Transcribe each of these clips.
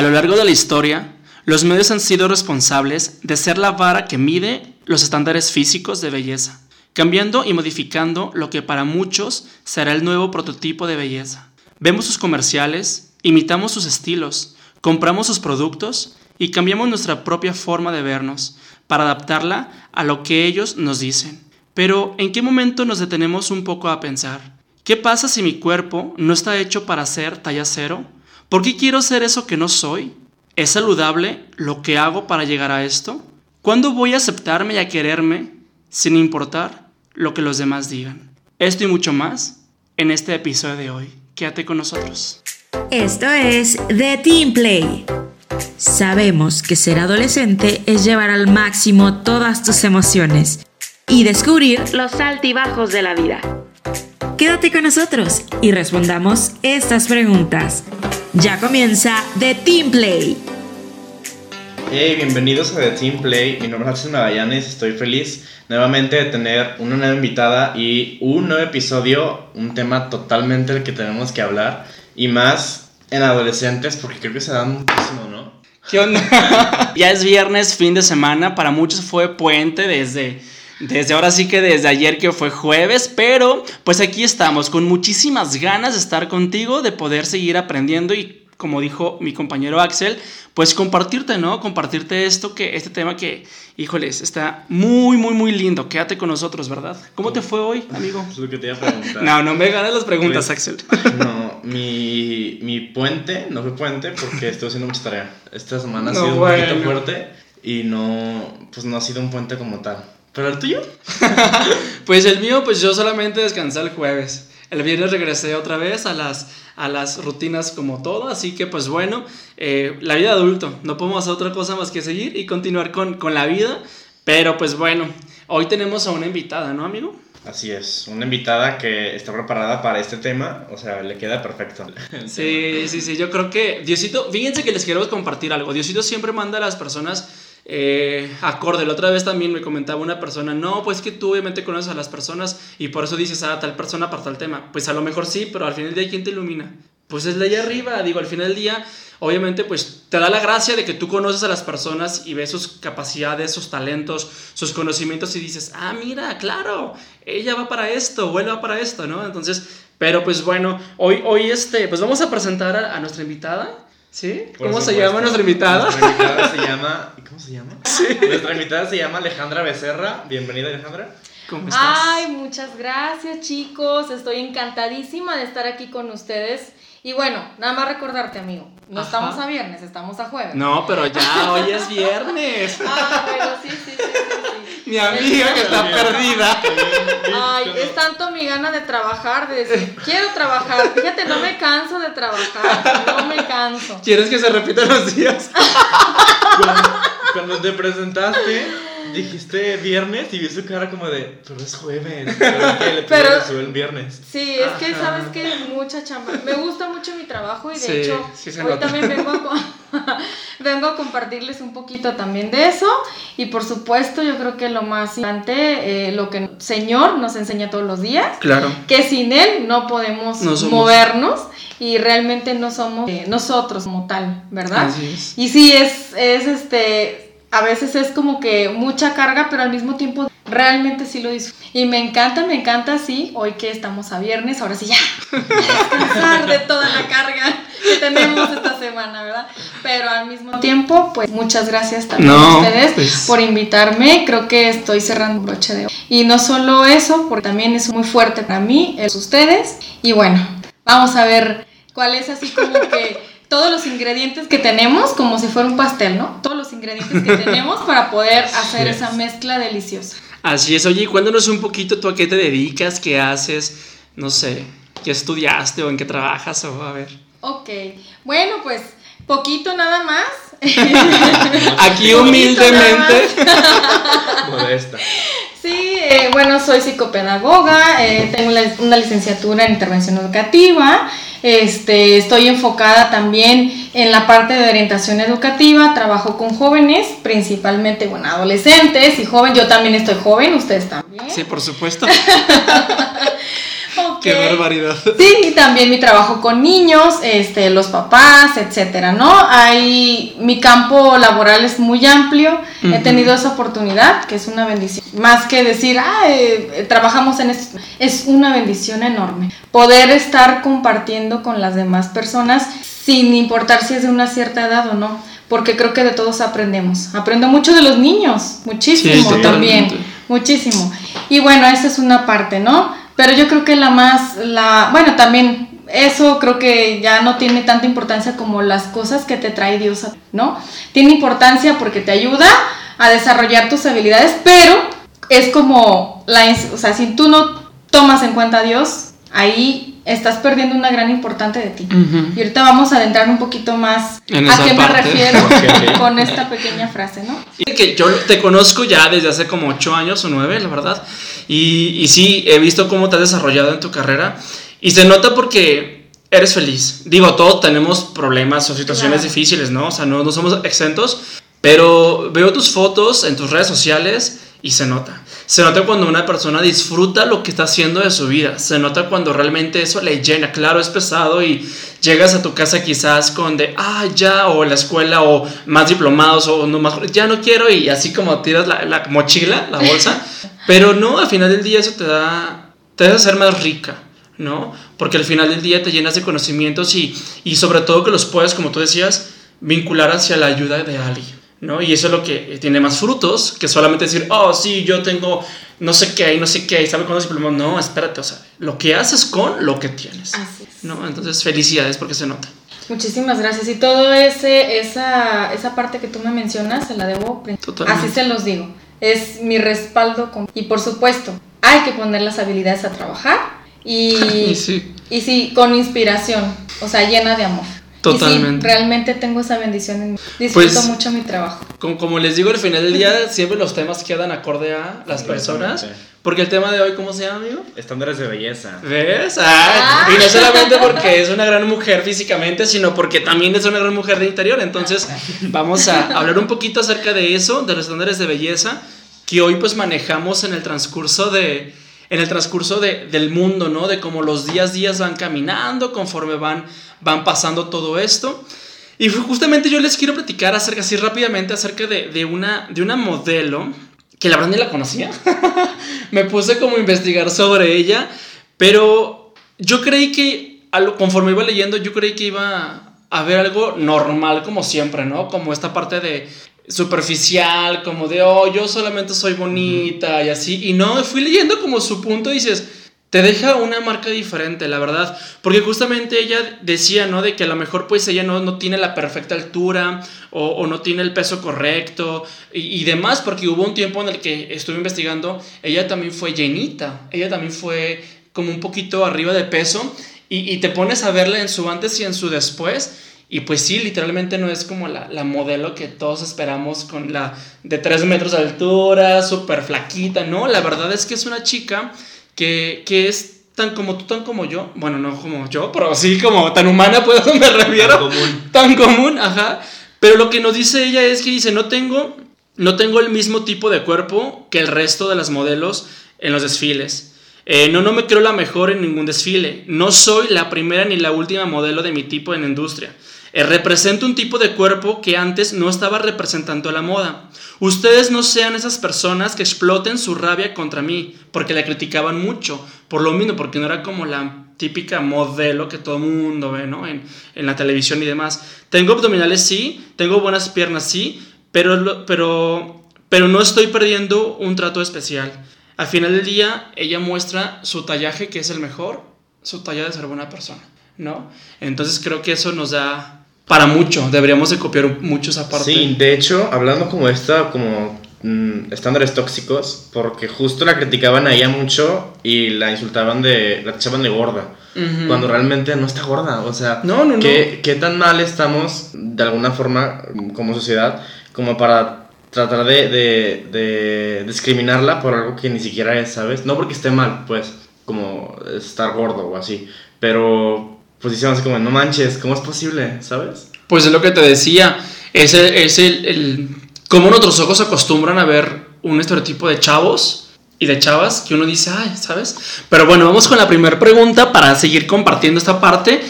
A lo largo de la historia, los medios han sido responsables de ser la vara que mide los estándares físicos de belleza, cambiando y modificando lo que para muchos será el nuevo prototipo de belleza. Vemos sus comerciales, imitamos sus estilos, compramos sus productos y cambiamos nuestra propia forma de vernos para adaptarla a lo que ellos nos dicen. Pero, ¿en qué momento nos detenemos un poco a pensar? ¿Qué pasa si mi cuerpo no está hecho para ser talla cero? ¿Por qué quiero ser eso que no soy? ¿Es saludable lo que hago para llegar a esto? ¿Cuándo voy a aceptarme y a quererme sin importar lo que los demás digan? Esto y mucho más en este episodio de hoy. Quédate con nosotros. Esto es The Team Play. Sabemos que ser adolescente es llevar al máximo todas tus emociones y descubrir los altibajos de la vida. Quédate con nosotros y respondamos estas preguntas. Ya comienza The Team Play. Hey, bienvenidos a The Team Play. Mi nombre es Axel Magallanes. Estoy feliz nuevamente de tener una nueva invitada y un nuevo episodio, un tema totalmente del que tenemos que hablar y más en adolescentes porque creo que se dan muchísimo, ¿no? ¿Qué onda? ya es viernes, fin de semana. Para muchos fue puente desde desde ahora sí que desde ayer que fue jueves, pero pues aquí estamos con muchísimas ganas de estar contigo, de poder seguir aprendiendo y como dijo mi compañero Axel, pues compartirte, ¿no? Compartirte esto que este tema que, híjoles, está muy muy muy lindo. Quédate con nosotros, ¿verdad? ¿Cómo te fue hoy, amigo? Es lo que te iba a preguntar. No, no me ganas las preguntas, Pues, Axel. No, mi, mi puente no fue puente porque estoy haciendo mucha tarea. Esta semana ha No, sido un bueno. poquito fuerte y no, pues no ha sido un puente como tal. ¿Pero el tuyo? Pues el mío, pues yo solamente descansé el jueves. El viernes regresé otra vez a las, a las rutinas como todo, así que pues bueno, eh, la vida de adulto, no podemos hacer otra cosa más que seguir y continuar con, con la vida, pero pues bueno, hoy tenemos a una invitada, ¿no, amigo? Así es, una invitada que está preparada para este tema, o sea, le queda perfecto. Sí, sí, sí, yo creo que Diosito, fíjense que les quiero compartir algo, Diosito siempre manda a las personas eh, acorde. La otra vez también me comentaba una persona, no, pues que tú obviamente conoces a las personas y por eso dices a tal persona para tal tema. Pues a lo mejor sí, pero al final del día, ¿quién te ilumina? Pues es la allá arriba, digo, al final del día, obviamente, pues te da la gracia de que tú conoces a las personas y ves sus capacidades, sus talentos, sus conocimientos y dices, ah, mira, claro, ella va para esto, o él va para esto, ¿no? Entonces, pero pues bueno, hoy, hoy este, pues vamos a presentar a nuestra invitada, ¿sí? Por ¿Cómo se llama nuestra invitada? Nuestra invitada se llama. ¿Cómo se llama? Nuestra invitada se llama Alejandra Becerra. Bienvenida, Alejandra. ¿Cómo estás? Ay, muchas gracias chicos, estoy encantadísima de estar aquí con ustedes. Y bueno, nada más recordarte, amigo, no Ajá. estamos a viernes, estamos a jueves. No, pero ya, hoy es viernes. Ah, bueno, sí, sí, sí, sí, sí. Mi amiga que está perdida. Ay, es tanto mi gana de trabajar, de decir, quiero trabajar. Fíjate, no me canso de trabajar, no me canso. ¿Quieres que se repitan los días? Cuando, cuando te presentaste, dijiste viernes y vi su cara como de, pero es jueves. Pero que le Pero- el viernes. Sí, es que Ajá. sabes que mucha chamba. Me gusta mucho mi trabajo y de Sí, hecho sí se hoy nota. también vengo a, vengo a compartirles un poquito también de eso y por supuesto yo creo que lo más importante, eh, lo que el Señor nos enseña todos los días, Claro. que sin Él no podemos No somos. movernos y realmente no somos eh, nosotros como tal, ¿verdad? Así es. Y sí, es, es este, a veces es como que mucha carga, pero al mismo tiempo realmente sí lo disfruto. Y me encanta, me encanta, sí, hoy que estamos a viernes, ahora sí ya, descansar de toda la carga que tenemos esta semana, ¿verdad? Pero al mismo tiempo, pues muchas gracias también No, a ustedes pues. por invitarme, creo que estoy cerrando un broche de oro. Y no solo eso, porque también es muy fuerte para mí, es ustedes. Y bueno, vamos a ver cuál es así como que todos los ingredientes que tenemos, como si fuera un pastel, ¿no? Todos los ingredientes que tenemos para poder hacer es. esa mezcla deliciosa. Así es. Oye, y cuéntanos un poquito tú a qué te dedicas, qué haces, no sé, qué estudiaste o en qué trabajas o a ver. Ok, bueno, pues poquito nada más. Aquí humildemente. Modesta. Sí, eh, bueno, soy psicopedagoga, eh, tengo una licenciatura en intervención educativa, este, estoy enfocada también en la parte de orientación educativa, trabajo con jóvenes, principalmente, bueno, adolescentes y jóvenes, yo también estoy joven, ustedes también. Sí, por supuesto. Qué barbaridad. Sí, y también mi trabajo con niños, este, los papás, etcétera, ¿no? Hay, mi campo laboral es muy amplio, he Ujú. tenido esa oportunidad, que es una bendición. Más que decir, ah, eh, eh, trabajamos en esto, es una bendición enorme. Poder estar compartiendo con las demás personas sin importar si es de una cierta edad o no, porque creo que de todos aprendemos. Aprendo mucho de los niños, muchísimo Sí, también. Muchísimo. Y bueno, esa es una parte, ¿no? Pero yo creo que la más, la, bueno, también eso creo que ya no tiene tanta importancia como las cosas que te trae Dios, ¿no? Tiene importancia porque te ayuda a desarrollar tus habilidades, pero es como, la, o sea, si tú no tomas en cuenta a Dios, ahí estás perdiendo una gran importante de ti. Y ahorita vamos a adentrar un poquito más En a qué parte. me refiero con esta pequeña frase, ¿no? Y que yo te conozco ya desde hace como 8 años o 9, la verdad. Y, y sí, he visto cómo te has desarrollado en tu carrera. Y se nota porque eres feliz. Digo, todos tenemos problemas o situaciones Claro. difíciles, ¿no? O sea, no, no somos exentos. Pero veo tus fotos en tus redes sociales y se nota. Se nota cuando una persona disfruta lo que está haciendo de su vida. Se nota cuando realmente eso le llena. Claro, es pesado y llegas a tu casa quizás con de, ah, ya, o la escuela, o más diplomados, o no más, ya no quiero, y así como tiras la, la mochila, la bolsa. Pero no, al final del día eso te da, te hace ser más rica. ¿no? Porque al final del día te llenas de conocimientos y, y sobre todo que los puedes, como tú decías, vincular hacia la ayuda de alguien, ¿no? Y eso es lo que tiene más frutos que solamente decir, oh, sí, yo tengo no sé qué y no sé qué, y sabe cuándo diplomado. No, espérate, o sea, lo que haces con lo que tienes, Así es. ¿no? Entonces, felicidades porque se nota. Muchísimas gracias. Y todo ese, esa, esa parte que tú me mencionas, se la debo. Totalmente. Así se los digo. Es mi respaldo. con- Y por supuesto, hay que poner las habilidades a trabajar. Y, Y sí. y sí, con inspiración. O sea, llena de amor. Y Totalmente. sí, realmente tengo esa bendición en mí. Disfruto Pues- mucho mi trabajo. Como, como les digo, al final del día siempre los temas quedan acorde a las personas. Porque el tema de hoy, ¿cómo se llama, amigo? Estándares de belleza. ¿Ves? Ah, Y no solamente porque es una gran mujer físicamente, sino porque también es una gran mujer de interior. Entonces, vamos a hablar un poquito acerca de eso, de los estándares de belleza, que hoy pues manejamos en el transcurso de en el transcurso de- del mundo, ¿no? De cómo los días días van caminando, conforme van, van pasando todo esto. Y justamente yo les quiero platicar acerca, así rápidamente, acerca de, de una, de una modelo, que la verdad ni la conocía. Me puse como a investigar sobre ella, pero yo creí que, conforme iba leyendo, yo creí que iba a ver algo normal como siempre, ¿no? Como esta parte de superficial, como de, oh, yo solamente soy bonita y así. Y no, fui leyendo como su punto y dices, te deja una marca diferente, la verdad. Porque justamente ella decía, ¿no? De que a lo mejor pues ella no, no tiene la perfecta altura o, o no tiene el peso correcto y, y demás, porque hubo un tiempo en el que estuve investigando, ella también fue llenita, ella también fue como un poquito arriba de peso y, y te pones a verla en su antes y en su después. Y pues sí, literalmente no es como la, la modelo que todos esperamos con la de 3 metros de altura, súper flaquita, ¿no? La verdad es que es una chica que, que es tan como tú, tan como yo. Bueno, no como yo, pero sí como tan humana, pues me refiero. Tan común. Tan común, ajá. Pero lo que nos dice ella es que dice, no tengo, no tengo el mismo tipo de cuerpo que el resto de las modelos en los desfiles. Eh, no, no me creo la mejor en ningún desfile. No soy la primera ni la última modelo de mi tipo en la industria. Eh, represento un tipo de cuerpo que antes no estaba representando la moda. Ustedes no sean esas personas que exploten su rabia contra mí, porque la criticaban mucho, por lo mismo, porque no era como la típica modelo que todo el mundo ve, ¿no? En, la televisión y demás. Tengo abdominales, sí, tengo buenas piernas, sí, pero, pero, pero no estoy perdiendo un trato especial. Al final del día, ella muestra su tallaje, que es el mejor, su talla de ser buena persona, ¿no? Entonces creo que eso nos da para mucho, deberíamos de copiar mucho esa parte. Sí, de hecho, hablando como esta, como mm, estándares tóxicos, porque justo la criticaban a ella mucho y la insultaban de, la echaban de gorda, cuando realmente no está gorda, o sea, No, no, no. ¿qué, qué tan mal estamos de alguna forma como sociedad como para tratar de, de, de discriminarla por algo que ni siquiera es, ¿sabes? No porque esté mal, pues, como estar gordo o así, pero pues así como, no manches, ¿cómo es posible, ¿sabes? Pues es lo que te decía, es el, es el, el- cómo nuestros ojos se acostumbran a ver un estereotipo de chavos y de chavas que uno dice, ay, ¿sabes? Pero bueno, vamos con la primera pregunta para seguir compartiendo esta parte.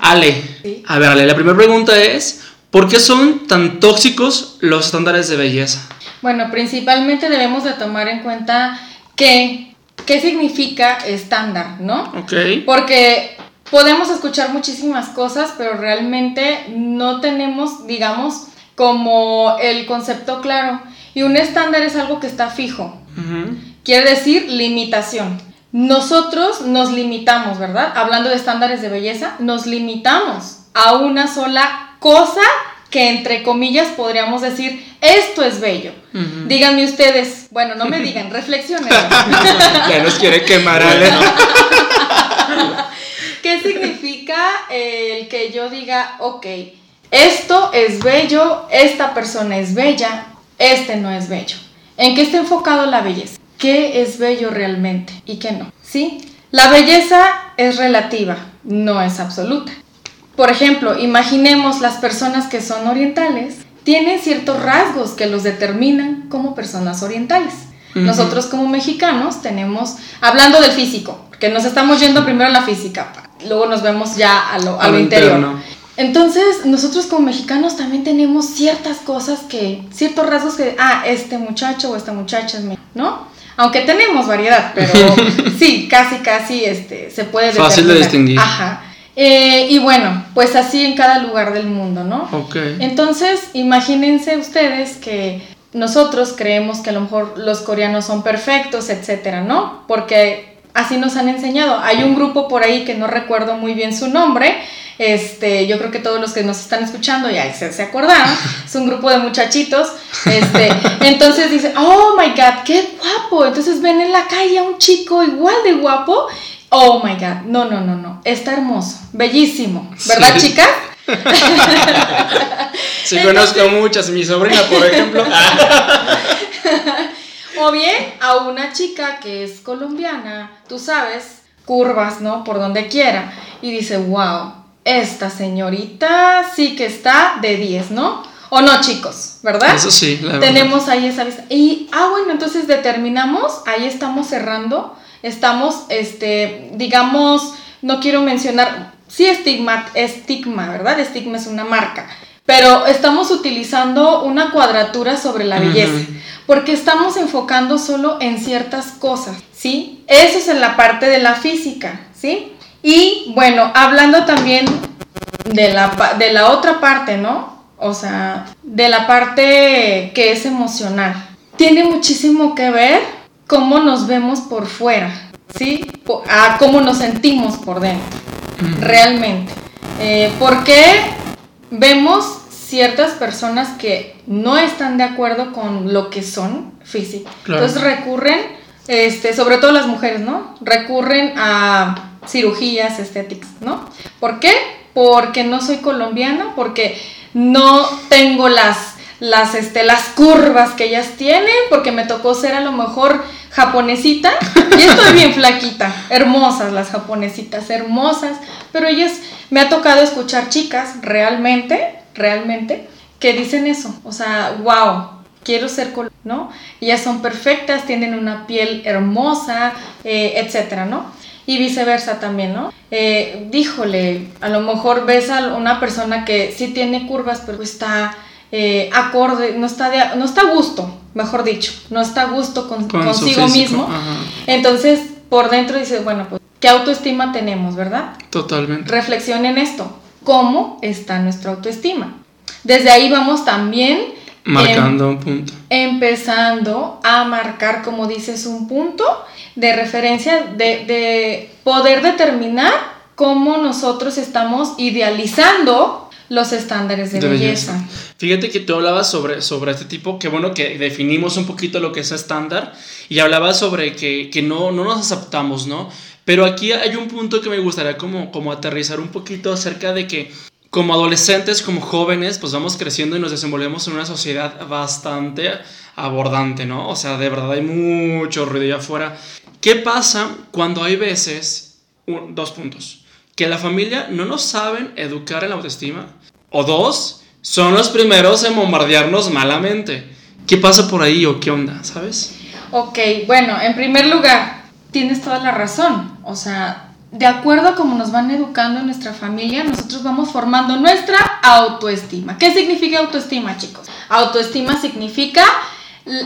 Ale, Sí. a ver, Ale, la primera pregunta es, ¿por qué son tan tóxicos los estándares de belleza? Bueno, principalmente debemos de tomar en cuenta que, qué significa estándar, ¿no? Ok. Porque podemos escuchar muchísimas cosas, pero realmente no tenemos, digamos, como el concepto claro. Y un estándar es algo que está fijo. Ujú. Quiere decir limitación. Nosotros nos limitamos, ¿verdad? Hablando de estándares de belleza, nos limitamos a una sola cosa que entre comillas podríamos decir, esto es bello. Ujú. Díganme ustedes, bueno, no me digan, reflexionen. ya nos quiere quemar, Ale. ¿Qué significa el que yo diga, ok, esto es bello, esta persona es bella, este no es bello? ¿En qué está enfocado la belleza? ¿Qué es bello realmente y qué no? ¿Sí? La belleza es relativa, no es absoluta. Por ejemplo, imaginemos las personas que son orientales, tienen ciertos rasgos que los determinan como personas orientales. Ujú. Nosotros como mexicanos tenemos, hablando del físico, porque nos estamos yendo primero a la física, luego nos vemos ya a lo, a lo interior. interno. Entonces, nosotros como mexicanos también tenemos ciertas cosas que, ciertos rasgos que, ah, este muchacho o esta muchacha es me- ¿no? Aunque tenemos variedad, pero sí, casi, casi, este, se puede Fácil de distinguir. Ajá. Eh, y bueno, pues así en cada lugar del mundo, ¿no? Ok. Entonces, imagínense ustedes que nosotros creemos que a lo mejor los coreanos son perfectos, etcétera, ¿no? Porque así nos han enseñado. Hay un grupo por ahí que no recuerdo muy bien su nombre. Este, yo creo que todos los que nos están escuchando ya se, se acordaron. Es un grupo de muchachitos. Este, entonces dicen, oh my god, qué guapo. Entonces ven en la calle a un chico igual de guapo. Oh my god, no, no, no, no. Está hermoso, bellísimo. ¿Verdad, Sí. chicas? Sí, conozco muchas. Mi sobrina, por ejemplo. O bien a una chica que es colombiana, tú sabes, curvas, ¿no? Por donde quiera. Y dice, wow, esta señorita sí que está de 10, ¿no? O no, chicos, ¿verdad? Eso sí, la verdad. Tenemos ahí esa vista. Y, ah, bueno, entonces determinamos, ahí estamos cerrando, estamos, este, digamos, no quiero mencionar, sí, estigma, estigma, ¿verdad? Estigma es una marca, pero estamos utilizando una cuadratura sobre la belleza, porque estamos enfocando solo en ciertas cosas, ¿sí? Eso es en la parte de la física, ¿sí? Y bueno, hablando también de la, de la otra parte, ¿no? O sea, de la parte que es emocional. Tiene muchísimo que ver cómo nos vemos por fuera, ¿sí? A cómo nos sentimos por dentro, realmente. Eh, porque vemos ciertas personas que no están de acuerdo con lo que son físico. Claro. Entonces recurren, este, sobre todo las mujeres, ¿no? Recurren a cirugías estéticas, ¿no? ¿Por qué? Porque no soy colombiana, porque no tengo las, las, este, las curvas que ellas tienen, porque me tocó ser a lo mejor japonesita y estoy bien flaquita, hermosas las japonesitas, hermosas, pero ellas me ha tocado escuchar chicas realmente, realmente, que dicen eso, o sea, wow, quiero ser col ¿no? Ellas son perfectas, tienen una piel hermosa, eh, etcétera, ¿no? Y viceversa también, ¿no? Eh, díjole, a lo mejor ves a una persona que sí tiene curvas, pero está eh, acorde, no está, de- no está a gusto, mejor dicho, no está a gusto con, consigo mismo. ajá. Entonces, por dentro dices, bueno, pues, ¿qué autoestima tenemos, verdad? Totalmente. Reflexionen esto, ¿cómo está nuestra autoestima? Desde ahí vamos también em, Marcando un punto. empezando a marcar, como dices, un punto de referencia, de, de poder determinar cómo nosotros estamos idealizando los estándares de, De belleza. belleza. Fíjate que tú hablabas sobre, sobre este tipo, que bueno que definimos un poquito lo que es estándar y hablabas sobre que, que no, no nos aceptamos, ¿no? Pero aquí hay un punto que me gustaría como, como aterrizar un poquito acerca de que como adolescentes, como jóvenes, pues vamos creciendo y nos desenvolvemos en una sociedad bastante abordante, ¿no? O sea, de verdad hay mucho ruido allá afuera. ¿Qué pasa cuando hay veces, un- dos puntos, que la familia no nos saben educar en la autoestima? O dos, son los primeros en bombardearnos malamente. ¿Qué pasa por ahí o qué onda, sabes? Ok, bueno, en primer lugar, tienes toda la razón. O sea, de acuerdo a cómo nos van educando en nuestra familia, nosotros vamos formando nuestra autoestima. ¿Qué significa autoestima, chicos? Autoestima significa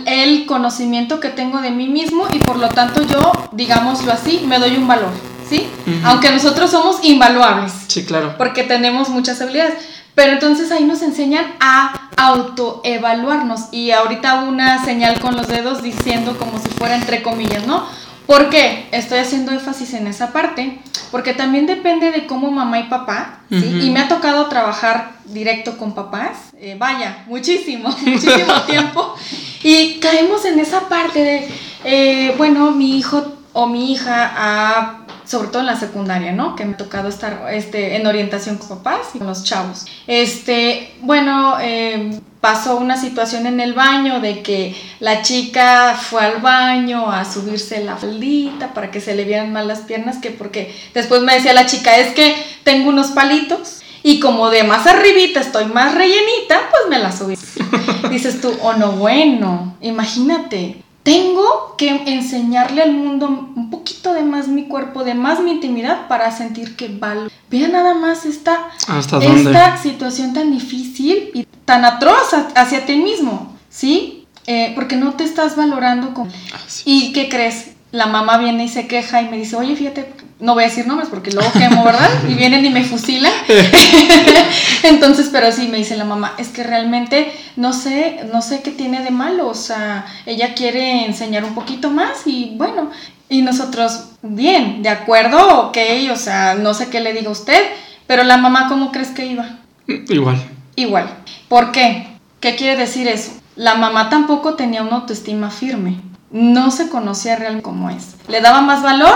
el conocimiento que tengo de mí mismo y por lo tanto yo, digámoslo así, me doy un valor, ¿sí? Aunque nosotros somos invaluables. Sí, claro. Porque tenemos muchas habilidades. Pero entonces ahí nos enseñan a autoevaluarnos y ahorita una señal con los dedos diciendo como si fuera entre comillas, ¿no? ¿Por qué? Estoy haciendo énfasis en esa parte, porque también depende de cómo mamá y papá, ¿sí? Y me ha tocado trabajar directo con papás, eh, vaya, muchísimo, muchísimo tiempo, y caemos en esa parte de, eh, bueno, mi hijo o mi hija ha sobre todo en la secundaria, ¿no? Que me ha tocado estar este, en orientación con papás y con los chavos. Este, bueno, eh, pasó una situación en el baño de que la chica fue al baño a subirse la faldita para que se le vieran mal las piernas, que porque después me decía la chica, es que tengo unos palitos y como de más arribita estoy más rellenita, pues me la subí. Dices tú, oh no, bueno, imagínate, tengo que enseñarle al mundo un poquito de más mi cuerpo, de más mi intimidad para sentir que vale. Vea nada más esta, esta situación tan difícil y tan atroz hacia ti mismo, ¿sí? Eh, porque no te estás valorando como... Ah, ¿Y qué crees? La mamá viene y se queja y me dice, oye, fíjate, no voy a decir nombres porque luego quemo, ¿verdad? Y vienen y me fusilan. Entonces, pero sí me dice la mamá, es que realmente no sé, no sé qué tiene de malo, o sea, ella quiere enseñar un poquito más y bueno, y nosotros, bien, de acuerdo, ok, o sea, no sé qué le diga usted, pero la mamá, ¿cómo crees que iba? Igual. Igual. ¿Por qué? ¿Qué quiere decir eso? La mamá tampoco tenía una autoestima firme, no se conocía realmente como es. Le daba más valor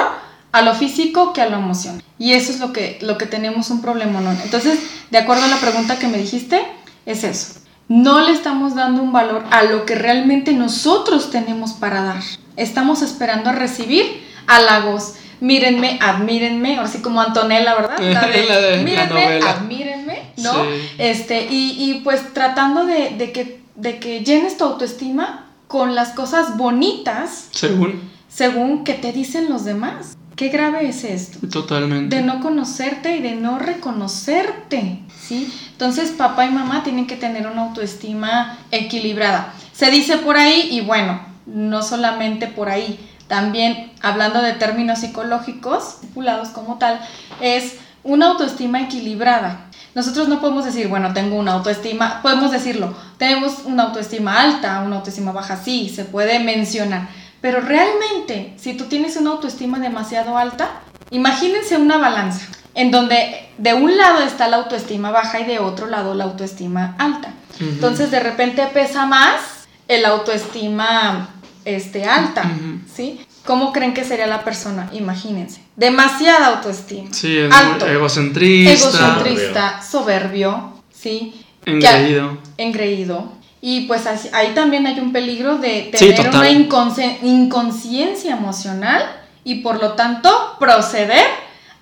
a lo físico que a lo emocional. Y eso es lo que, lo que tenemos un problema, ¿no? Entonces, de acuerdo a la pregunta que me dijiste, es eso. No le estamos dando un valor a lo que realmente nosotros tenemos para dar. Estamos esperando a recibir halagos. Mírenme, admírenme, así como Antonella, ¿verdad? mírenme, admírenme, ¿no? Este, y, y, pues tratando de, de, que, de que llenes tu autoestima con las cosas bonitas. Según. Según que te dicen los demás. Qué grave es esto. Totalmente. De no conocerte y de no reconocerte, ¿sí? Entonces papá y mamá tienen que tener una autoestima equilibrada. Se dice por ahí y bueno, no solamente por ahí, también hablando de términos psicológicos, estipulados como tal, es una autoestima equilibrada. Nosotros no podemos decir, bueno, tengo una autoestima, podemos decirlo, tenemos una autoestima alta, una autoestima baja, sí, se puede mencionar pero realmente, si tú tienes una autoestima demasiado alta, imagínense una balanza en donde de un lado está la autoestima baja y de otro lado la autoestima alta. Entonces de repente pesa más el autoestima este, alta, ¿sí? ¿Cómo creen que sería la persona? Imagínense. Demasiada autoestima. Sí, alto, egocentrista. Egocentrista, soberbio, ¿sí? Engreído. engreído. Y pues ahí también hay un peligro de tener una inconsciencia emocional y por lo tanto proceder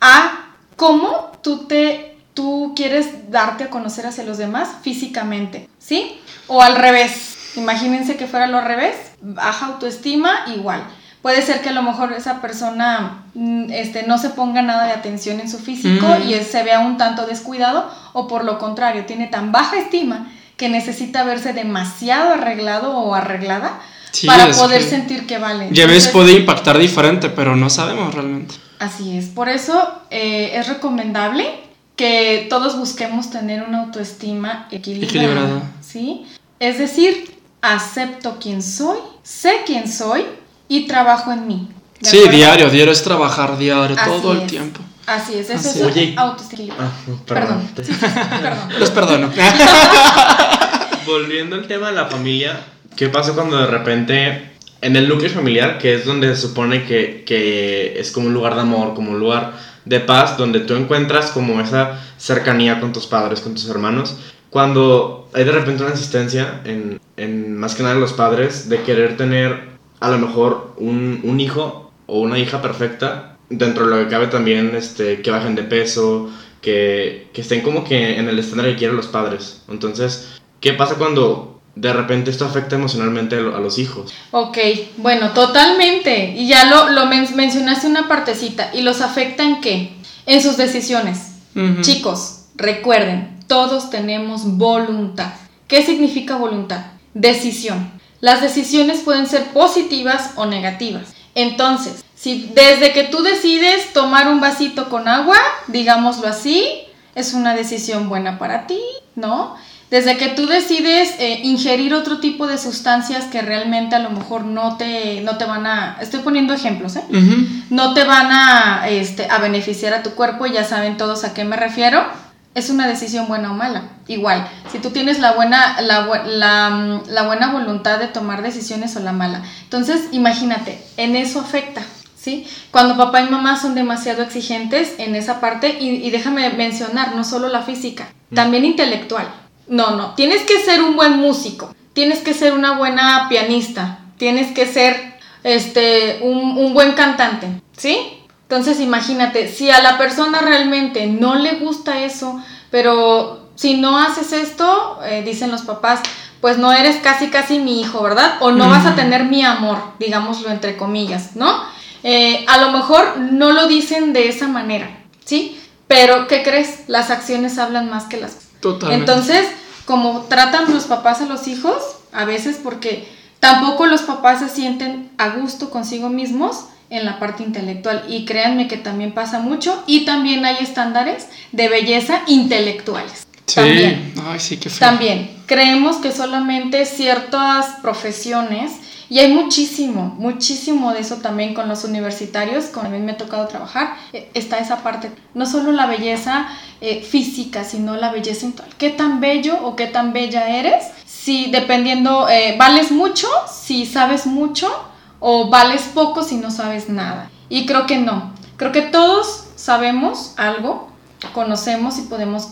a cómo tú te tú quieres darte a conocer hacia los demás físicamente, ¿sí? O al revés. Imagínense que fuera lo al revés, baja autoestima igual. Puede ser que a lo mejor esa persona mm, este, no se ponga nada de atención en su físico mm. y se vea un tanto descuidado o por lo contrario, tiene tan baja estima que necesita verse demasiado arreglado o arreglada para poder sentir que vale. Ya ves, puede impactar diferente, pero no sabemos realmente. Así es, por eso eh, es recomendable que todos busquemos tener una autoestima equilibrada, ¿sí? Es decir, acepto quién soy, sé quién soy y trabajo en mí. Sí, diario, diario es trabajar diario, todo el tiempo. Así es, eso es autoestima. Ah, perdón. perdón. Los perdono. Volviendo al tema de la familia, ¿qué pasa cuando de repente en el núcleo familiar, que es donde se supone que, que es como un lugar de amor, como un lugar de paz, donde tú encuentras como esa cercanía con tus padres, con tus hermanos, cuando hay de repente una insistencia en, en más que nada los padres de querer tener a lo mejor un, un hijo o una hija perfecta dentro de lo que cabe también este, que bajen de peso, que, que estén como que en el estándar que quieren los padres. Entonces, ¿qué pasa cuando de repente esto afecta emocionalmente a, lo- a los hijos. Ok, bueno, totalmente. Y ya lo, lo men- mencionaste una partecita. ¿Y los afecta en qué? En sus decisiones. Chicos, recuerden, todos tenemos voluntad. ¿Qué significa voluntad? Decisión. Las decisiones pueden ser positivas o negativas. Entonces, si desde que tú decides tomar un vasito con agua, digámoslo así, es una decisión buena para ti, ¿no? Desde que tú decides eh, ingerir otro tipo de sustancias que realmente a lo mejor no te, no te van a... Estoy poniendo ejemplos, ¿eh? No te van a, este, a beneficiar a tu cuerpo, ya saben todos a qué me refiero. Es una decisión buena o mala. Igual, si tú tienes la buena, la, la, mm, la buena voluntad de tomar decisiones o la mala. Entonces, imagínate, en eso afecta. ¿Sí? Cuando papá y mamá son demasiado exigentes en esa parte, y, y déjame mencionar, no solo la física, también intelectual. No, no, tienes que ser un buen músico, tienes que ser una buena pianista, tienes que ser este, un, un buen cantante, ¿sí? Entonces imagínate, si a la persona realmente no le gusta eso, pero si no haces esto, eh, dicen los papás, pues no eres casi casi mi hijo, ¿verdad? O no vas a tener mi amor, digámoslo entre comillas, ¿no? Eh, a lo mejor no lo dicen de esa manera, ¿sí? Pero, ¿qué crees? Las acciones hablan más que las Totalmente. entonces, como tratan los papás a los hijos, a veces porque tampoco los papás se sienten a gusto consigo mismos en la parte intelectual. Y créanme que también pasa mucho. Y también hay estándares de belleza intelectuales. Sí. También. Ay, sí, qué feo. También, creemos que solamente ciertas profesiones, y hay muchísimo, muchísimo de eso también con los universitarios, con mí me ha tocado trabajar, eh, está esa parte, no solo la belleza eh, física, sino la belleza intelectual. ¿Qué tan bello o qué tan bella eres? Si dependiendo, eh, vales mucho, si sabes mucho, o vales poco si no sabes nada. Y creo que no, creo que todos sabemos algo, conocemos y podemos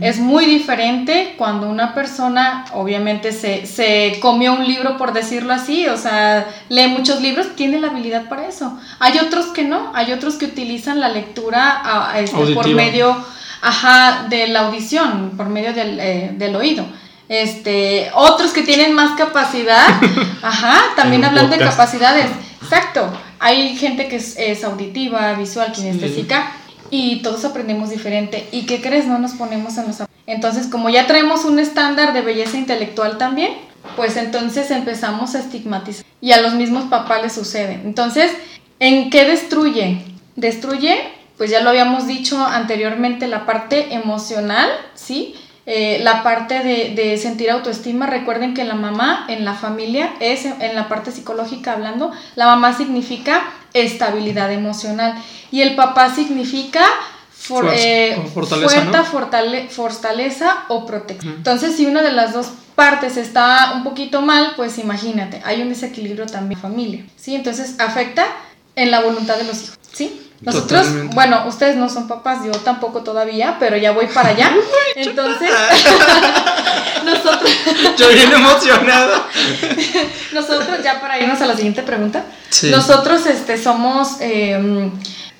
es muy diferente cuando una persona obviamente se, se comió un libro por decirlo así, o sea, lee muchos libros, tiene la habilidad para eso. Hay otros que no, hay otros que utilizan la lectura a- a este, por medio ajá, de la audición, por medio del, eh, del oído. Este, otros que tienen más capacidad, ajá, también hablan de capacidades. Exacto. Hay gente que es, es auditiva, visual, kinestésica y todos aprendemos diferente. ¿Y qué crees? No nos ponemos en los Entonces, como ya traemos un estándar de belleza intelectual también, pues entonces empezamos a estigmatizar. Y a los mismos papás les sucede. Entonces, ¿en qué destruye? Destruye, pues ya lo habíamos dicho anteriormente, la parte emocional, ¿sí? Eh, la parte de, de sentir autoestima, recuerden que la mamá en la familia es, en la parte psicológica hablando, la mamá significa estabilidad emocional y el papá significa for- Fuerza, eh, o fortaleza, fuerza, ¿no? fortale- fortaleza o protección. Entonces, si una de las dos partes está un poquito mal, pues imagínate, hay un desequilibrio también en la familia, ¿sí? Entonces, afecta en la voluntad de los hijos, ¿sí? Nosotros, Totalmente. bueno, ustedes no son papás, yo tampoco todavía, pero ya voy para allá. Entonces, nosotros, Yo bien emocionado. nosotros, ya para irnos a la siguiente pregunta, Sí. nosotros este, somos, eh,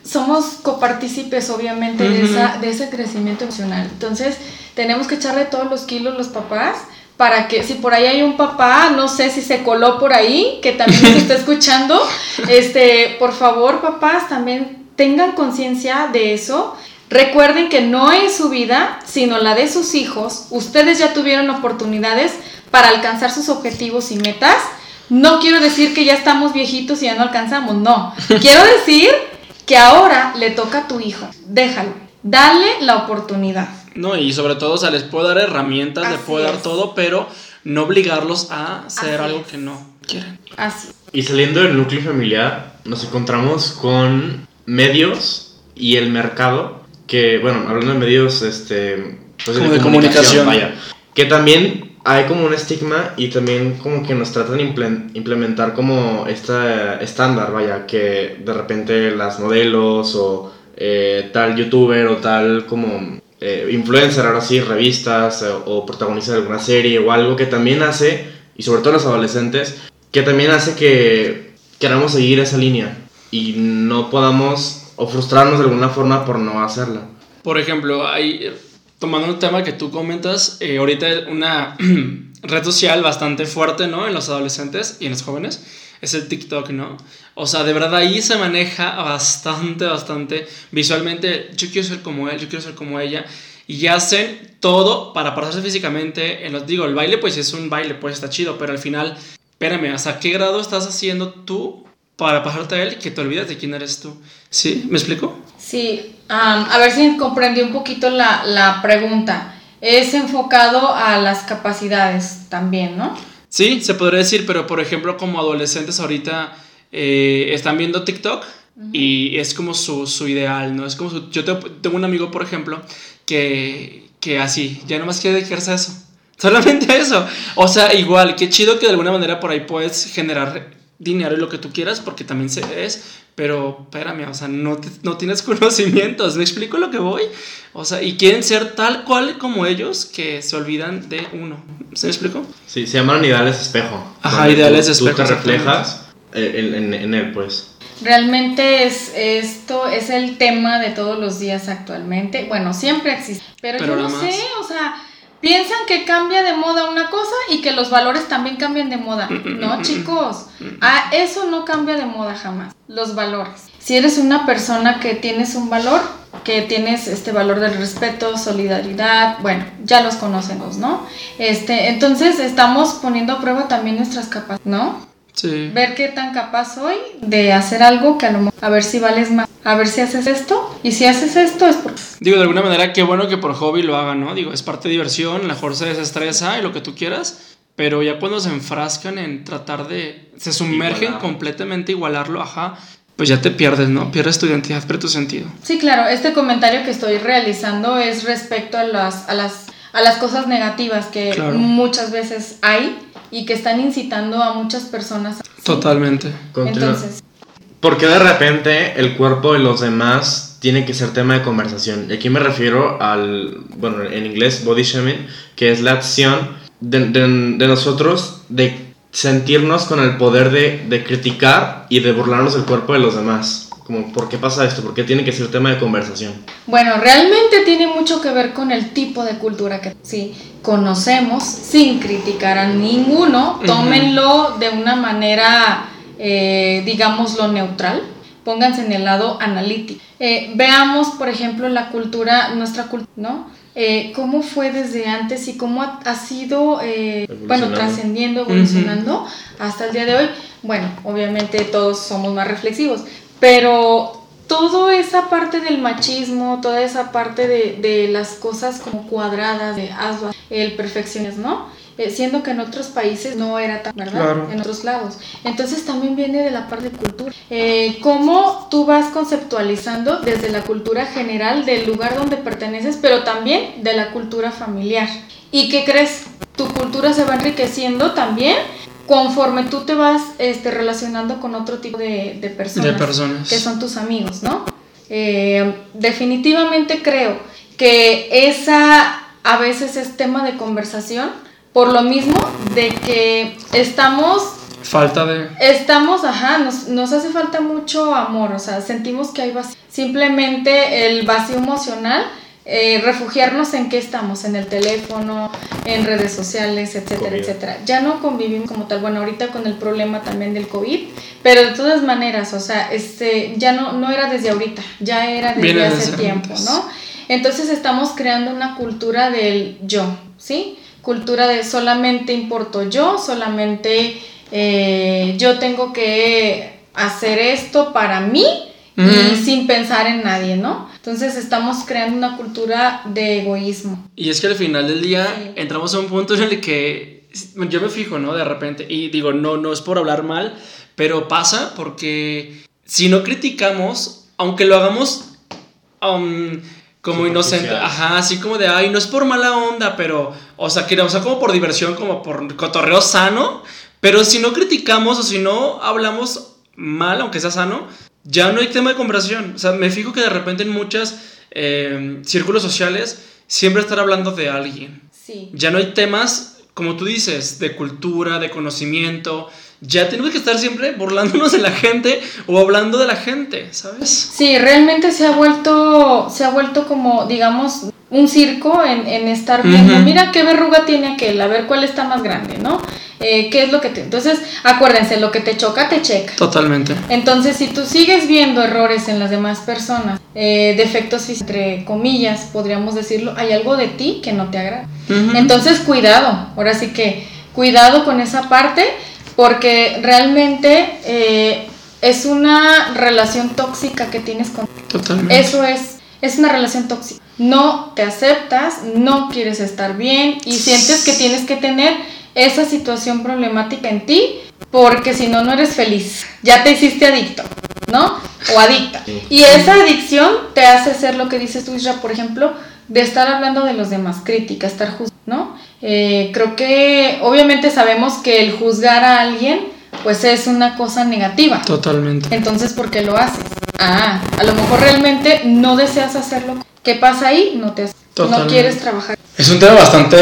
somos copartícipes, obviamente, de, esa, de ese crecimiento emocional. Entonces, tenemos que echarle todos los kilos los papás para que si por ahí hay un papá, no sé si se coló por ahí, que también nos está escuchando, este, por favor, papás, también tengan conciencia de eso. Recuerden que no es su vida, sino la de sus hijos. Ustedes ya tuvieron oportunidades para alcanzar sus objetivos y metas. No quiero decir que ya estamos viejitos y ya no alcanzamos, no. Quiero decir que ahora le toca a tu hijo. Déjalo. Dale la oportunidad. No, y sobre todo, o sea, les puedo dar herramientas, les Así puedo dar es. todo, pero no obligarlos a hacer Así algo es. que no quieren. Así. Y saliendo del núcleo familiar, nos encontramos con medios y el mercado, que, bueno, hablando de medios, este, pues Como de comunicación. vaya, que también hay como un estigma y también como que nos tratan de imple- implementar como esta estándar, vaya, que de repente las modelos o eh, tal youtuber o tal como eh, influencer, ahora sí, revistas eh, o protagonista de alguna serie o algo que también hace, y sobre todo los adolescentes, que también hace que queramos seguir esa línea y no podamos o frustrarnos de alguna forma por no hacerla. Por ejemplo, hay, tomando un tema que tú comentas, eh, ahorita una, red social bastante fuerte, ¿no? En los adolescentes y en los jóvenes. Es el TikTok, ¿no? O sea, de verdad ahí se maneja bastante, bastante visualmente. Yo quiero ser como él, yo quiero ser como ella. Y hacen todo para pasarse físicamente. En los, digo, el baile pues es un baile, pues está chido, pero al final, espérame, ¿hasta qué grado estás haciendo tú para pasarte a él que te olvidas de quién eres tú? ¿Sí? ¿Me explico? Sí, a ver si comprendí un poquito la, la pregunta. Es enfocado a las capacidades también, ¿no? Sí, se podría decir, pero por ejemplo, como adolescentes ahorita eh, están viendo TikTok y es como su, su, ideal, ¿no? Es como su, yo tengo un amigo, por ejemplo, que, que así, ya nomás quiere dedicarse a eso. Solamente a eso. O sea, igual, qué chido que de alguna manera por ahí puedes generar dinero y lo que tú quieras, porque también se es, pero espérame, o sea, no, no tienes conocimientos, ¿me explico lo que voy? O sea, y quieren ser tal cual como ellos que se olvidan de uno. ¿Se me explico? Sí, se llaman ideales espejo. Ajá, ideales espejo. Tú te reflejas en, en, en, él, pues. Realmente es esto es el tema de todos los días actualmente. Bueno, siempre existe, pero, yo no sé, o sea, piensan que cambia de moda una cosa y que los valores también cambian de moda. Mm, mm, no, mm, chicos, ah, eso no cambia de moda jamás. Los valores. Si eres una persona que tienes un valor, que tienes este valor del respeto, solidaridad, bueno, ya los conocemos, ¿no? Este, entonces estamos poniendo a prueba también nuestras capacidades, ¿no? Sí. Ver qué tan capaz soy de hacer algo que a lo mejor, a ver si vales más, a ver si haces esto, y si haces esto es porque... Digo, de alguna manera, qué bueno que por hobby lo hagan, ¿no? Digo, es parte de diversión, a lo mejor se desestresa y lo que tú quieras, pero ya cuando se enfrascan en tratar de... se sumergen completamente, igualarlo, ajá, pues ya te pierdes, ¿no? Pierdes tu identidad, pero tu sentido. Sí, claro, este comentario que estoy realizando es respecto a las, a las, a las cosas negativas que muchas veces hay y que están incitando a muchas personas. Totalmente. Entonces, ¿Por qué de repente el cuerpo de los demás tiene que ser tema de conversación? Y aquí me refiero al, bueno, en inglés, body shaming, que es la acción de, de, nosotros de sentirnos con el poder de, de, criticar y de burlarnos del cuerpo de los demás. Como, ¿por qué pasa esto? ¿Por qué tiene que ser tema de conversación? Bueno, realmente tiene mucho que ver con el tipo de cultura que sí conocemos, sin criticar a ninguno. Tómenlo de una manera, eh, digámoslo, neutral. Pónganse en el lado analítico. Eh, veamos, por ejemplo, la cultura, nuestra cultura, ¿no? Eh, cómo fue desde antes y cómo ha, sido, eh, bueno, trascendiendo, evolucionando hasta el día de hoy. Bueno, obviamente todos somos más reflexivos, pero toda esa parte del machismo, toda esa parte de, de las cosas como cuadradas, de hazlo, el perfeccionismo, ¿no? Eh, siendo que en otros países no era tan, ¿verdad? En otros lados. Entonces también viene de la parte de cultura. Eh, ¿Cómo tú vas conceptualizando desde la cultura general del lugar donde perteneces, pero también de la cultura familiar? ¿Y qué crees? Tu cultura se va enriqueciendo también conforme tú te vas este, relacionando con otro tipo de, de, personas, personas, que son tus amigos, ¿no? Eh, definitivamente creo que esa a veces es tema de conversación por lo mismo de que estamos falta de estamos ajá nos, nos hace falta mucho amor o sea sentimos que hay vacío simplemente el vacío emocional eh, refugiarnos en qué estamos, en el teléfono, en redes sociales, etcétera, etcétera. Ya no convivimos como tal, bueno, ahorita con el problema también del COVID, pero de todas maneras, o sea, este, ya no, no era desde ahorita, ya era desde hace tiempo, ¿no? Entonces estamos creando una cultura del yo, ¿sí? Cultura de solamente importo yo, solamente eh, yo tengo que hacer esto para mí y sin pensar en nadie, ¿no? Entonces estamos creando una cultura de egoísmo. Y es que al final del día entramos a un punto en el que yo me fijo, ¿no? De repente, y digo, no, no es por hablar mal, pero pasa porque si no criticamos, aunque lo hagamos um, como inocente, ajá, así como de, ay, no es por mala onda, pero, o sea, que, o sea, como por diversión, como por cotorreo sano, pero si no criticamos o si no hablamos mal, aunque sea sano, ya no hay tema de conversación. O sea, me fijo que de repente en muchos eh, círculos sociales siempre estar hablando de alguien. Sí. Ya no hay temas, como tú dices, de cultura, de conocimiento. Ya tenemos que estar siempre burlándonos de la gente o hablando de la gente, ¿sabes? Sí, realmente se ha vuelto, se ha vuelto como, digamos, un circo en, en estar viendo, mira qué verruga tiene aquel, a ver cuál está más grande, ¿no? Eh, ¿Qué es lo que te... Entonces, acuérdense, lo que te choca, te checa. Totalmente. Entonces, si tú sigues viendo errores en las demás personas, eh, defectos entre comillas, podríamos decirlo, hay algo de ti que no te agrada. Entonces, cuidado, ahora sí que cuidado con esa parte, porque realmente eh, es una relación tóxica que tienes con... Totalmente. Eso es, es una relación tóxica. No te aceptas, no quieres estar bien y sientes que tienes que tener esa situación problemática en ti porque si no, no eres feliz. Ya te hiciste adicto, ¿no? O adicta. Y esa adicción te hace hacer lo que dices tú, Isra, por ejemplo, de estar hablando de los demás, crítica, estar juzgando, ¿no? Eh, creo que obviamente sabemos que el juzgar a alguien, pues es una cosa negativa. Totalmente. Entonces, ¿por qué lo haces? Ah, a lo mejor realmente no deseas hacerlo. ¿Qué pasa ahí? No te no Totalmente. quieres trabajar. Es un tema bastante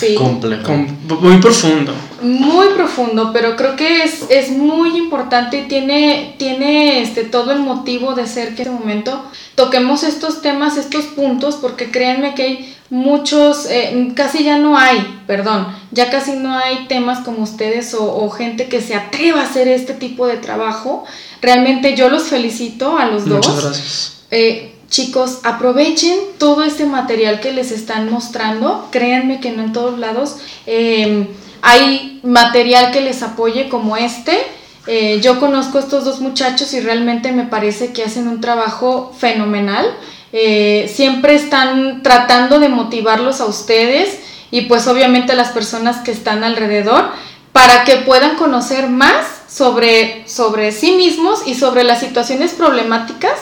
Sí. Complejo. com- muy profundo. Muy profundo, pero creo que es, es muy importante y tiene, tiene este, todo el motivo de ser que en este momento toquemos estos temas, estos puntos, porque créanme que hay muchos, eh, casi ya no hay, perdón, ya casi no hay temas como ustedes o, o gente que se atreva a hacer este tipo de trabajo. Realmente yo los felicito a los dos. Muchas gracias. Eh, chicos, aprovechen todo este material que les están mostrando. Créanme que no en todos lados eh, hay material que les apoye como este. Eh, yo conozco a estos dos muchachos y realmente me parece que hacen un trabajo fenomenal. Eh, siempre están tratando de motivarlos a ustedes y pues obviamente a las personas que están alrededor para que puedan conocer más sobre, sobre sí mismos y sobre las situaciones problemáticas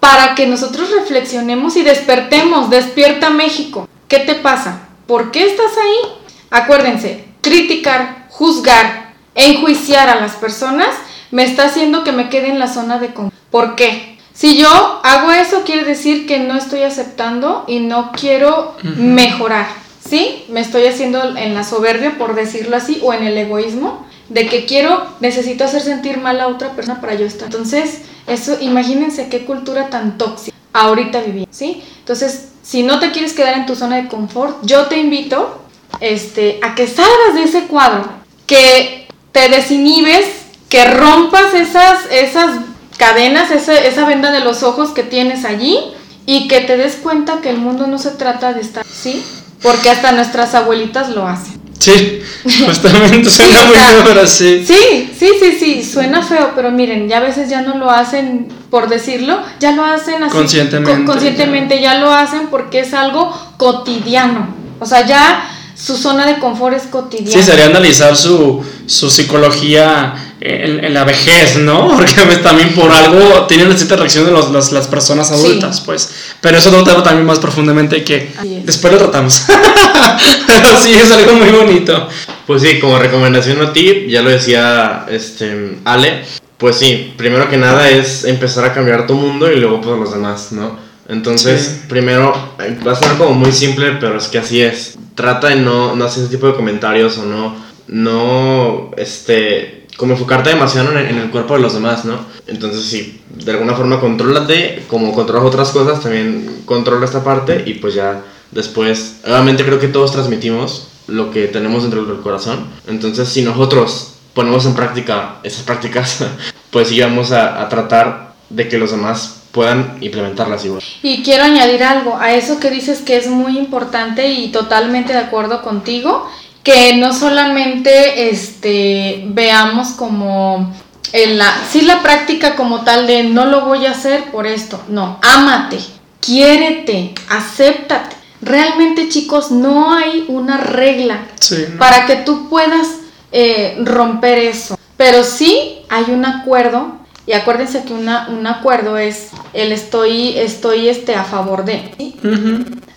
para que nosotros reflexionemos y despertemos, despierta México. ¿Qué te pasa? ¿Por qué estás ahí? Acuérdense, criticar, juzgar, enjuiciar a las personas me está haciendo que me quede en la zona de confort. ¿Por qué? Si yo hago eso, quiere decir que no estoy aceptando y no quiero mejorar. ¿Sí? Me estoy haciendo en la soberbia, por decirlo así, o en el egoísmo, de que quiero, necesito hacer sentir mal a otra persona para yo estar. Entonces, eso, imagínense qué cultura tan tóxica ahorita viviendo, ¿sí? Entonces, si no te quieres quedar en tu zona de confort, yo te invito este, a que salgas de ese cuadro, que te desinhibes, que rompas esas, esas cadenas, esa, esa venda de los ojos que tienes allí y que te des cuenta que el mundo no se trata de estar, ¿sí? Porque hasta nuestras abuelitas lo hacen. Sí, justamente suena Sí, muy pero sí. Sí, sí, sí, sí, suena feo, pero miren, ya a veces ya no lo hacen por decirlo, ya lo hacen así. Conscientemente, co- conscientemente ya. lo hacen porque es algo cotidiano. O sea, ya su zona de confort es cotidiana. Sí, sería analizar su, su psicología en, en la vejez, ¿no? Porque pues, también por algo tienen esta reacción de los- las, las personas adultas, Sí. pues. Pero eso lo trata también más profundamente que después lo tratamos. Pero sí, es algo muy bonito. Pues sí, como recomendación a ti, ya lo decía este Ale, pues sí, primero que nada es empezar a cambiar tu mundo y luego pues los demás, ¿no? Entonces, Sí. primero, eh, va a sonar como muy simple, pero es que así es. Trata de no, no hacer ese tipo de comentarios o no, no, este, como enfocarte demasiado en el, en el cuerpo de los demás, ¿no? Entonces, sí, de alguna forma contrólate, como controlas otras cosas, también controla esta parte y pues ya después, obviamente creo que todos transmitimos lo que tenemos dentro del corazón. Entonces, si nosotros ponemos en práctica esas prácticas, pues sí vamos a, a tratar de que los demás puedan implementarlas igual. Y quiero añadir algo a eso que dices que es muy importante y totalmente de acuerdo contigo, que no solamente este, veamos como en la, sí la práctica como tal de no lo voy a hacer por esto, no, ámate, quiérete, acéptate. Realmente chicos, no hay una regla Sí, ¿no? para que tú puedas eh, romper eso. Pero sí hay un acuerdo, y acuérdense que una, un acuerdo es el estoy, estoy este, a favor de.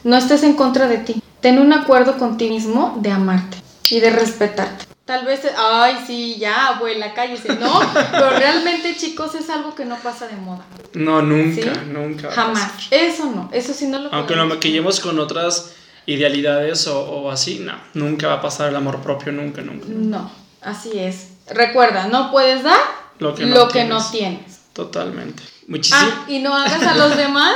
No estés en contra de ti. Ten un acuerdo contigo mismo de amarte y de respetarte. Tal vez, ay, sí, ya, abuela, cállese. No, pero realmente, chicos, es algo que no pasa de moda. No, nunca, ¿Sí? nunca. Jamás. Eso no, eso sí no lo Aunque lo maquillemos con otras idealidades o, o así, no, nunca va a pasar el amor propio, nunca, nunca. No, así es. Recuerda, no puedes dar Lo que lo no que no tienes. Totalmente. Muchísimo. Ah, y no hagas a los demás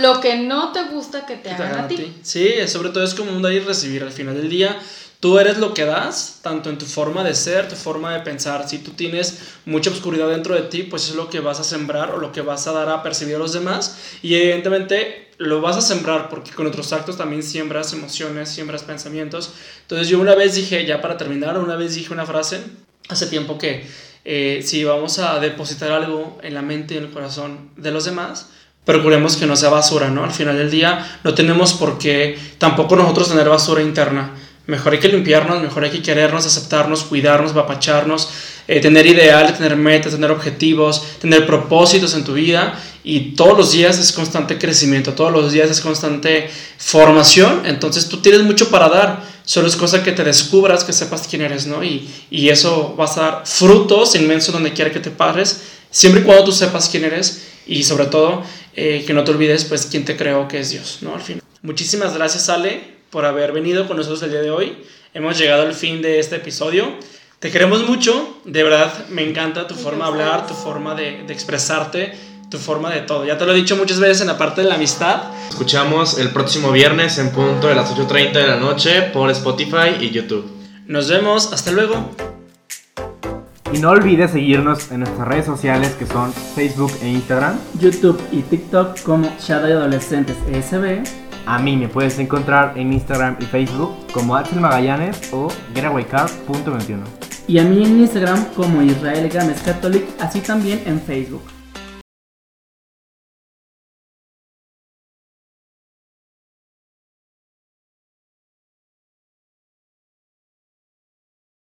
lo que no te gusta que te hagan a ti. Sí, sobre todo es como un dar y recibir. Al final del día, tú eres lo que das, tanto en tu forma de ser, tu forma de pensar. Si tú tienes mucha oscuridad dentro de ti, pues es lo que vas a sembrar o lo que vas a dar a percibir a los demás. Y evidentemente lo vas a sembrar porque con otros actos también siembras emociones, siembras pensamientos. Entonces yo una vez dije, ya para terminar, una vez dije una frase hace tiempo que eh, si vamos a depositar algo en la mente y en el corazón de los demás, procuremos que no sea basura, ¿no? Al final del día no tenemos por qué tampoco nosotros tener basura interna. Mejor hay que limpiarnos, mejor hay que querernos, aceptarnos, cuidarnos, apapacharnos, eh, tener ideales, tener metas, tener objetivos, tener propósitos en tu vida y todos los días es constante crecimiento, todos los días es constante formación, entonces tú tienes mucho para dar, solo es cosa que te descubras, que sepas quién eres, ¿no? Y, y eso vas a dar frutos inmensos donde quiera que te pares, siempre y cuando tú sepas quién eres y sobre todo eh, que no te olvides pues quién te creó que es Dios, ¿no? Al fin. Muchísimas gracias Ale por haber venido con nosotros el día de hoy. Hemos llegado al fin de este episodio. Te queremos mucho, de verdad me encanta tu forma de hablar, tu forma de, de expresarte, tu forma de todo. Ya te lo he dicho muchas veces en la parte de la amistad. Escuchamos el próximo viernes en punto de las 8.30 de la noche por Spotify y YouTube. Nos vemos, hasta luego. Y no olvides seguirnos en nuestras redes sociales que son Facebook e Instagram. YouTube y TikTok como Shadow Adolescentes ESB. A mí me puedes encontrar en Instagram y Facebook como Axel Magallanes o getawaycar.21. Y a mí en Instagram como Israel Gámez Catholic, así también en Facebook.